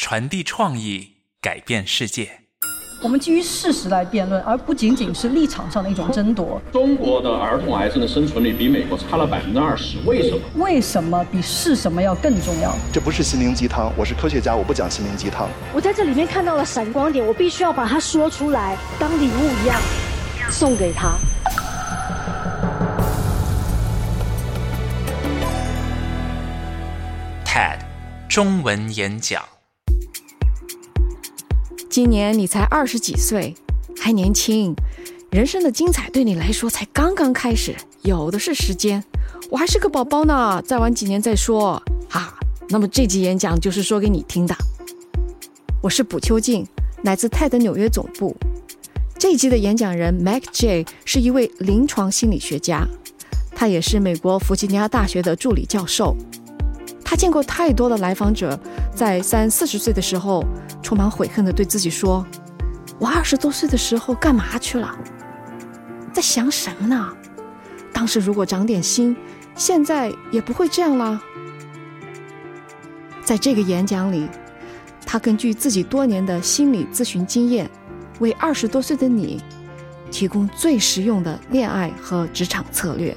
传递创意，改变世界。我们基于事实来辩论，而不仅仅是立场上的一种争夺。中国的儿童癌症的生存率比美国差了百分之二十，为什么？为什么比是什么要更重要？这不是心灵鸡汤，我是科学家，我不讲心灵鸡汤。我在这里面看到了闪光点，我必须要把它说出来，当礼物一样送给他。TED 中文演讲。今年你才二十几岁，还年轻，人生的精彩对你来说才刚刚开始，有的是时间。我还是个宝宝呢，再晚几年再说。啊，那么这集演讲就是说给你听的。我是卜秋静，来自泰德纽约总部。这一集的演讲人 Mac J 是一位临床心理学家，他也是美国弗吉尼亚大学的助理教授。他见过太多的来访者，在三四十岁的时候，充满悔恨地对自己说：“我二十多岁的时候干嘛去了？在想什么呢？当时如果长点心，现在也不会这样啦。”在这个演讲里，他根据自己多年的心理咨询经验，为二十多岁的你提供最实用的恋爱和职场策略。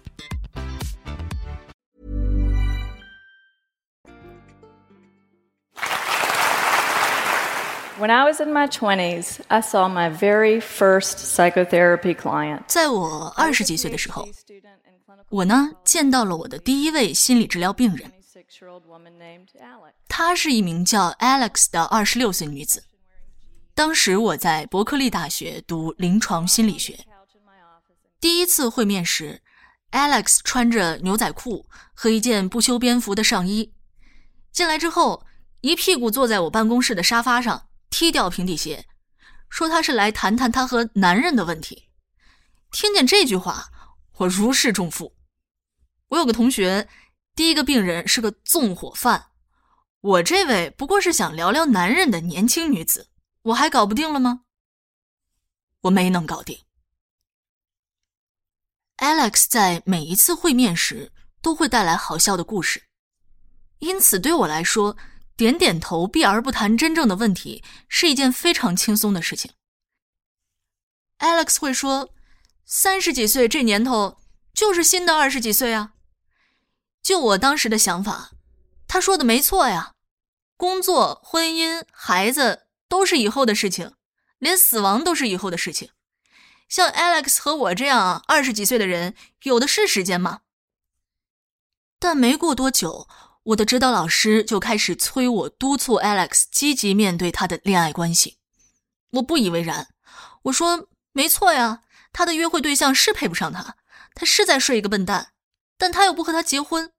When I was in my 20s, I saw my very first psychotherapy client. 在我二十几岁的时候，我呢见到了我的第一位心理治疗病人。她是一名叫 Alex 的二十六岁女子。当时我在伯克利大学读临床心理学。第一次会面时，Alex 穿着牛仔裤和一件不修边幅的上衣，进来之后一屁股坐在我办公室的沙发上。踢掉平底鞋，说他是来谈谈他和男人的问题。听见这句话，我如释重负。我有个同学，第一个病人是个纵火犯，我这位不过是想聊聊男人的年轻女子，我还搞不定了吗？我没能搞定。Alex 在每一次会面时都会带来好笑的故事，因此对我来说。点点头，避而不谈真正的问题，是一件非常轻松的事情。Alex 会说：“三十几岁这年头，就是新的二十几岁啊。”就我当时的想法，他说的没错呀。工作、婚姻、孩子都是以后的事情，连死亡都是以后的事情。像 Alex 和我这样二十几岁的人，有的是时间吗？但没过多久。我的指导老师就开始催我督促 Alex 积极面对他的恋爱关系，我不以为然。我说：“没错呀，他的约会对象是配不上他，他是在睡一个笨蛋，但他又不和他结婚。”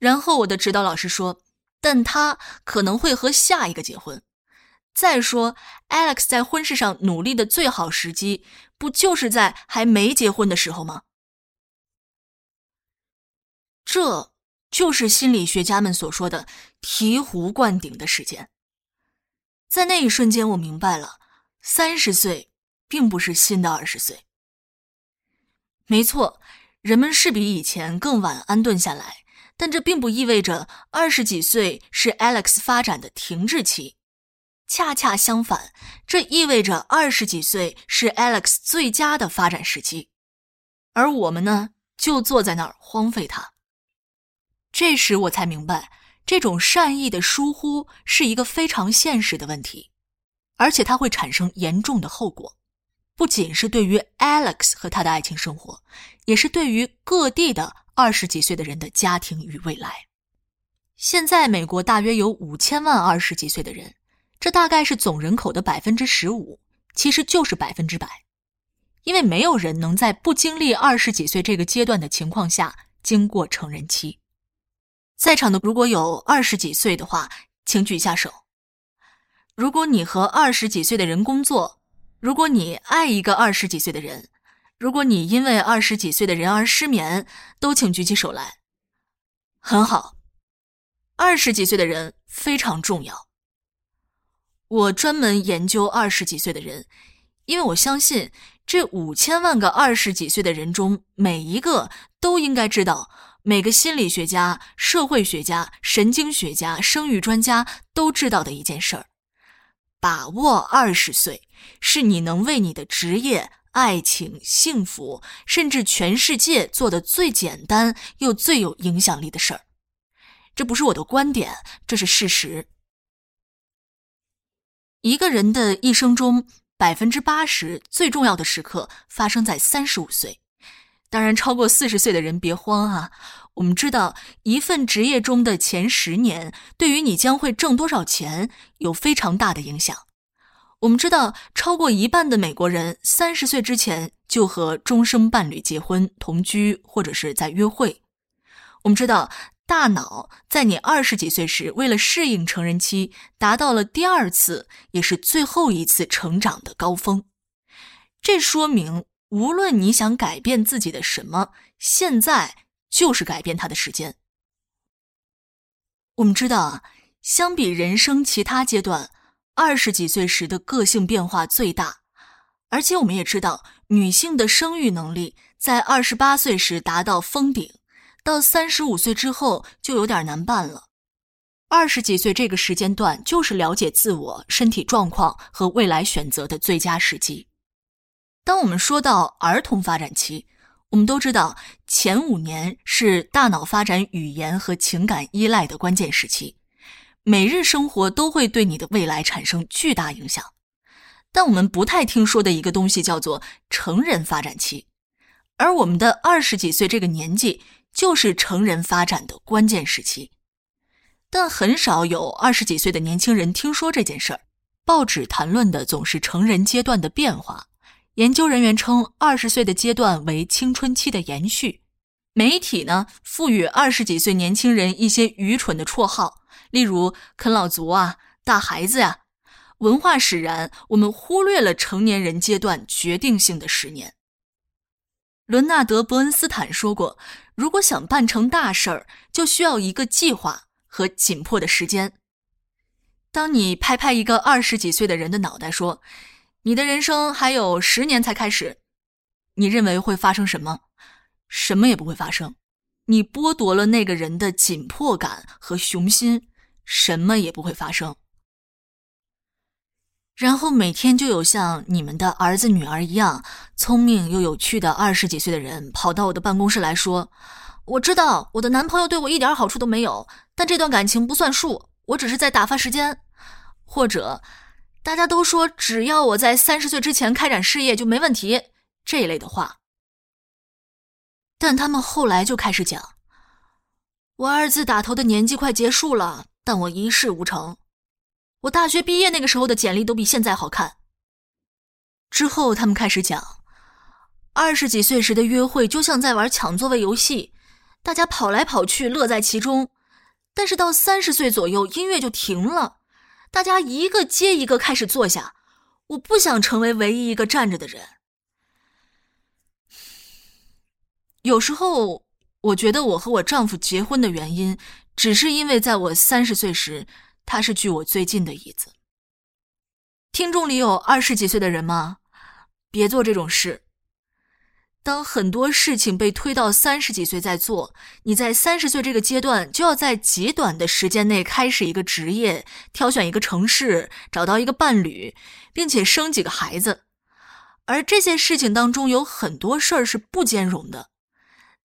然后我的指导老师说：“但他可能会和下一个结婚。再说，Alex 在婚事上努力的最好时机，不就是在还没结婚的时候吗？”这。就是心理学家们所说的“醍醐灌顶”的时间。在那一瞬间，我明白了，三十岁并不是新的二十岁。没错，人们是比以前更晚安顿下来，但这并不意味着二十几岁是 Alex 发展的停滞期。恰恰相反，这意味着二十几岁是 Alex 最佳的发展时期。而我们呢，就坐在那儿荒废它。这时我才明白，这种善意的疏忽是一个非常现实的问题，而且它会产生严重的后果，不仅是对于 Alex 和他的爱情生活，也是对于各地的二十几岁的人的家庭与未来。现在美国大约有五千万二十几岁的人，这大概是总人口的百分之十五，其实就是百分之百，因为没有人能在不经历二十几岁这个阶段的情况下经过成人期。在场的如果有二十几岁的话，请举一下手。如果你和二十几岁的人工作，如果你爱一个二十几岁的人，如果你因为二十几岁的人而失眠，都请举起手来。很好，二十几岁的人非常重要。我专门研究二十几岁的人，因为我相信这五千万个二十几岁的人中，每一个都应该知道。每个心理学家、社会学家、神经学家、生育专家都知道的一件事儿：把握二十岁，是你能为你的职业、爱情、幸福，甚至全世界做的最简单又最有影响力的事儿。这不是我的观点，这是事实。一个人的一生中，百分之八十最重要的时刻发生在三十五岁。当然，超过四十岁的人别慌啊！我们知道，一份职业中的前十年，对于你将会挣多少钱有非常大的影响。我们知道，超过一半的美国人三十岁之前就和终生伴侣结婚、同居或者是在约会。我们知道，大脑在你二十几岁时，为了适应成人期，达到了第二次也是最后一次成长的高峰。这说明。无论你想改变自己的什么，现在就是改变它的时间。我们知道啊，相比人生其他阶段，二十几岁时的个性变化最大，而且我们也知道，女性的生育能力在二十八岁时达到峰顶，到三十五岁之后就有点难办了。二十几岁这个时间段，就是了解自我、身体状况和未来选择的最佳时机。当我们说到儿童发展期，我们都知道前五年是大脑发展语言和情感依赖的关键时期，每日生活都会对你的未来产生巨大影响。但我们不太听说的一个东西叫做成人发展期，而我们的二十几岁这个年纪就是成人发展的关键时期。但很少有二十几岁的年轻人听说这件事儿，报纸谈论的总是成人阶段的变化。研究人员称，二十岁的阶段为青春期的延续。媒体呢，赋予二十几岁年轻人一些愚蠢的绰号，例如“啃老族”啊、“大孩子”呀。文化使然，我们忽略了成年人阶段决定性的十年。伦纳德·伯恩斯坦说过：“如果想办成大事儿，就需要一个计划和紧迫的时间。”当你拍拍一个二十几岁的人的脑袋说。你的人生还有十年才开始，你认为会发生什么？什么也不会发生。你剥夺了那个人的紧迫感和雄心，什么也不会发生。然后每天就有像你们的儿子女儿一样聪明又有趣的二十几岁的人跑到我的办公室来说：“我知道我的男朋友对我一点好处都没有，但这段感情不算数，我只是在打发时间。”或者。大家都说，只要我在三十岁之前开展事业就没问题，这一类的话。但他们后来就开始讲，我二字打头的年纪快结束了，但我一事无成。我大学毕业那个时候的简历都比现在好看。之后他们开始讲，二十几岁时的约会就像在玩抢座位游戏，大家跑来跑去，乐在其中。但是到三十岁左右，音乐就停了。大家一个接一个开始坐下，我不想成为唯一一个站着的人。有时候，我觉得我和我丈夫结婚的原因，只是因为在我三十岁时，他是距我最近的椅子。听众里有二十几岁的人吗？别做这种事。当很多事情被推到三十几岁再做，你在三十岁这个阶段就要在极短的时间内开始一个职业，挑选一个城市，找到一个伴侣，并且生几个孩子。而这些事情当中有很多事儿是不兼容的。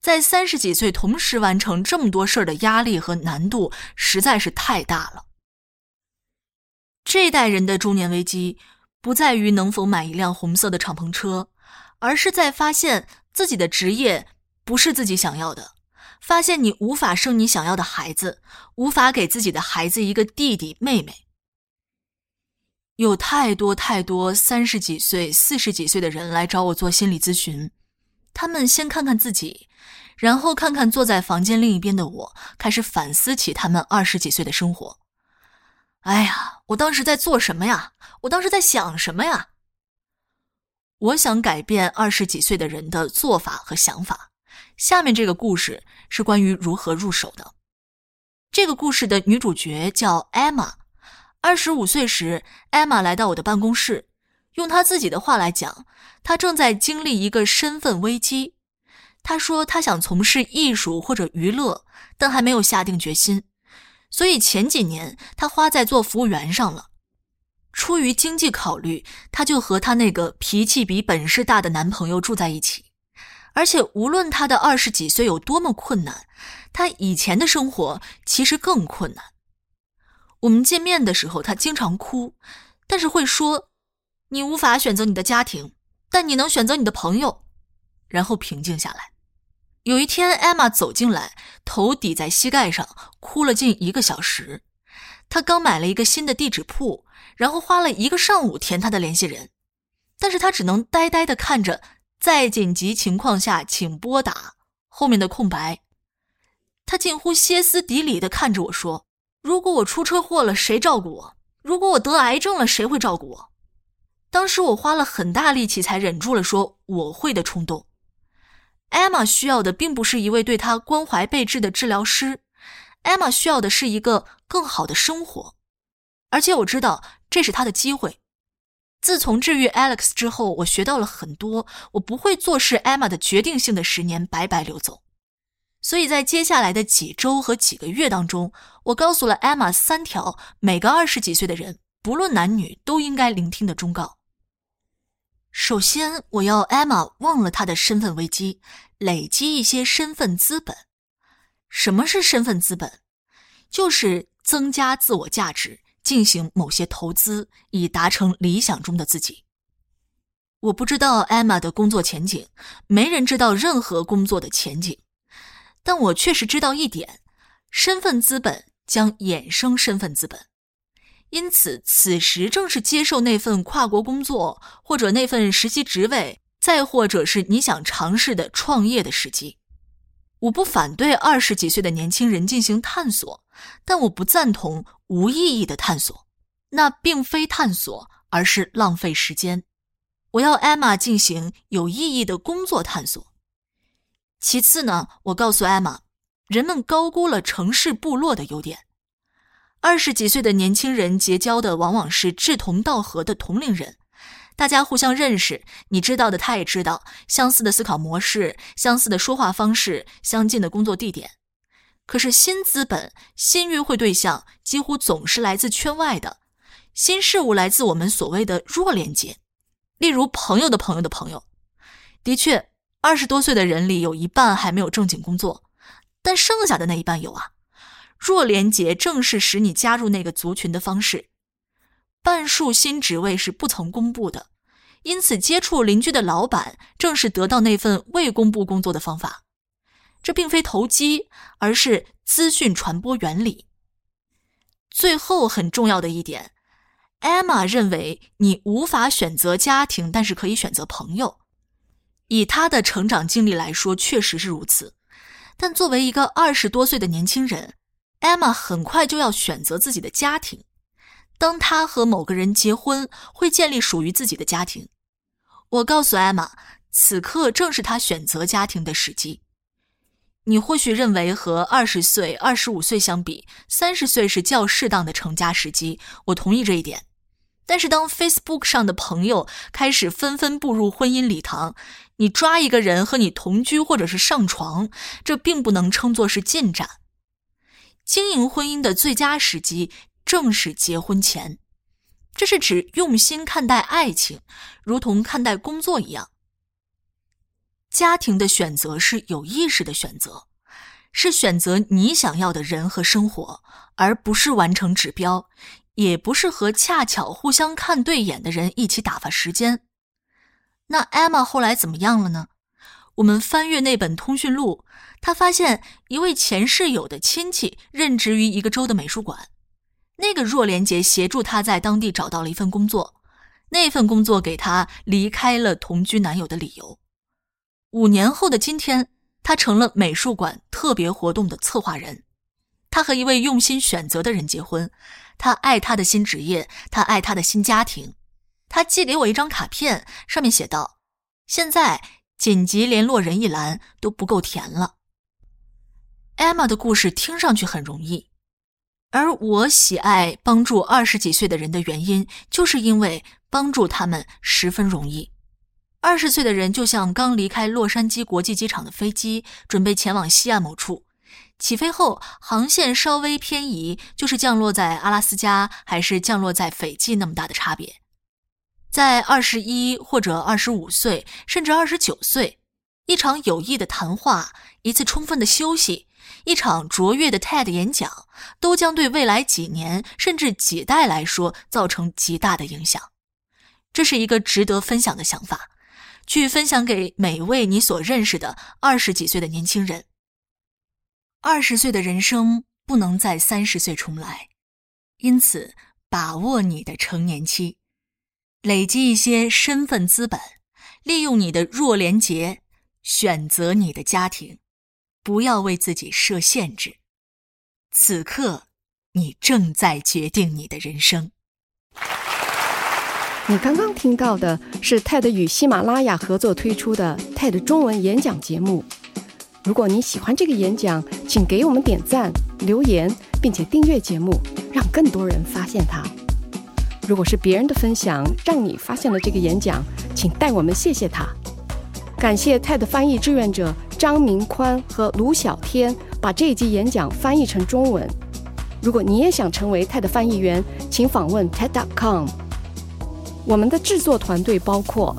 在三十几岁同时完成这么多事儿的压力和难度实在是太大了。这代人的中年危机不在于能否买一辆红色的敞篷车，而是在发现自己的职业不是自己想要的，发现你无法生你想要的孩子，无法给自己的孩子一个弟弟妹妹。有太多太多三十几岁、四十几岁的人来找我做心理咨询，他们先看看自己，然后看看坐在房间另一边的我，开始反思起他们二十几岁的生活。哎呀，我当时在做什么呀？我当时在想什么呀？我想改变二十几岁的人的做法和想法。下面这个故事是关于如何入手的。这个故事的女主角叫艾玛。二十五岁时，艾玛来到我的办公室，用她自己的话来讲，她正在经历一个身份危机。她说她想从事艺术或者娱乐，但还没有下定决心。所以前几年她花在做服务员上了。出于经济考虑，她就和她那个脾气比本事大的男朋友住在一起。而且无论她的二十几岁有多么困难，她以前的生活其实更困难。我们见面的时候，她经常哭，但是会说：“你无法选择你的家庭，但你能选择你的朋友。”然后平静下来。有一天，艾玛走进来，头抵在膝盖上，哭了近一个小时。他刚买了一个新的地址铺，然后花了一个上午填他的联系人，但是他只能呆呆的看着“在紧急情况下，请拨打”后面的空白。他近乎歇斯底里的看着我说：“如果我出车祸了，谁照顾我？如果我得癌症了，谁会照顾我？”当时我花了很大力气才忍住了说“我会”的冲动。艾玛需要的并不是一位对她关怀备至的治疗师，艾玛需要的是一个更好的生活，而且我知道这是她的机会。自从治愈 Alex 之后，我学到了很多，我不会坐视艾玛的决定性的十年白白流走。所以在接下来的几周和几个月当中，我告诉了艾玛三条每个二十几岁的人，不论男女都应该聆听的忠告。首先，我要艾玛忘了她的身份危机，累积一些身份资本。什么是身份资本？就是增加自我价值，进行某些投资，以达成理想中的自己。我不知道艾玛的工作前景，没人知道任何工作的前景，但我确实知道一点：身份资本将衍生身份资本。因此，此时正是接受那份跨国工作，或者那份实习职位，再或者是你想尝试的创业的时机。我不反对二十几岁的年轻人进行探索，但我不赞同无意义的探索。那并非探索，而是浪费时间。我要艾玛进行有意义的工作探索。其次呢，我告诉艾玛，人们高估了城市部落的优点。二十几岁的年轻人结交的往往是志同道合的同龄人，大家互相认识，你知道的他也知道，相似的思考模式、相似的说话方式、相近的工作地点。可是新资本、新约会对象几乎总是来自圈外的，新事物来自我们所谓的弱连接，例如朋友的朋友的朋友。的确，二十多岁的人里有一半还没有正经工作，但剩下的那一半有啊。弱连结正是使你加入那个族群的方式。半数新职位是不曾公布的，因此接触邻居的老板正是得到那份未公布工作的方法。这并非投机，而是资讯传播原理。最后很重要的一点，艾玛认为你无法选择家庭，但是可以选择朋友。以她的成长经历来说，确实是如此。但作为一个二十多岁的年轻人，艾玛很快就要选择自己的家庭。当他和某个人结婚，会建立属于自己的家庭。我告诉艾玛，此刻正是他选择家庭的时机。你或许认为和二十岁、二十五岁相比，三十岁是较适当的成家时机。我同意这一点。但是当 Facebook 上的朋友开始纷纷步入婚姻礼堂，你抓一个人和你同居或者是上床，这并不能称作是进展。经营婚姻的最佳时机正是结婚前，这是指用心看待爱情，如同看待工作一样。家庭的选择是有意识的选择，是选择你想要的人和生活，而不是完成指标，也不是和恰巧互相看对眼的人一起打发时间。那 Emma 后来怎么样了呢？我们翻阅那本通讯录，他发现一位前室友的亲戚任职于一个州的美术馆，那个弱连杰协助她在当地找到了一份工作，那份工作给她离开了同居男友的理由。五年后的今天，他成了美术馆特别活动的策划人。他和一位用心选择的人结婚。他爱他的新职业，他爱他的新家庭。他寄给我一张卡片，上面写道：“现在紧急联络人一栏都不够填了。” Emma 的故事听上去很容易，而我喜爱帮助二十几岁的人的原因，就是因为帮助他们十分容易。二十岁的人就像刚离开洛杉矶国际机场的飞机，准备前往西岸某处。起飞后，航线稍微偏移，就是降落在阿拉斯加还是降落在斐济那么大的差别。在二十一或者二十五岁，甚至二十九岁，一场有益的谈话，一次充分的休息，一场卓越的 TED 演讲，都将对未来几年甚至几代来说造成极大的影响。这是一个值得分享的想法。去分享给每位你所认识的二十几岁的年轻人。二十岁的人生不能在三十岁重来，因此把握你的成年期，累积一些身份资本，利用你的弱连结，选择你的家庭，不要为自己设限制。此刻，你正在决定你的人生。你刚刚听到的是 TED 与喜马拉雅合作推出的 TED 中文演讲节目。如果你喜欢这个演讲，请给我们点赞、留言，并且订阅节目，让更多人发现它。如果是别人的分享让你发现了这个演讲，请代我们谢谢他。感谢 TED 翻译志愿者张明宽和卢小天把这一集演讲翻译成中文。如果你也想成为 TED 翻译员，请访问 TED.com。我们的制作团队包括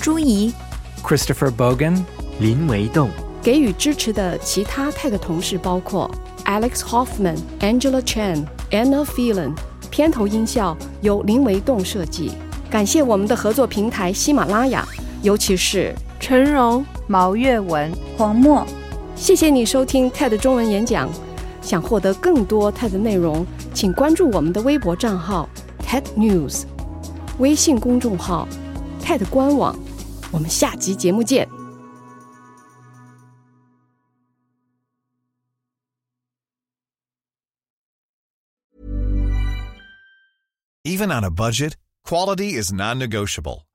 朱怡、Christopher Bogan、林维栋。给予支持的其他 TED 同事包括 Alex Hoffman、Angela Chen、Anna Phelan。片头音效由林维栋设计。感谢我们的合作平台喜马拉雅，尤其是陈荣、毛月文、黄墨。谢谢你收听 TED 中文演讲。想获得更多 TED 内容，请关注我们的微博账号 TED News。微信公众号 TED 官网，我们下集节目见。Even on a budget, quality is non-negotiable.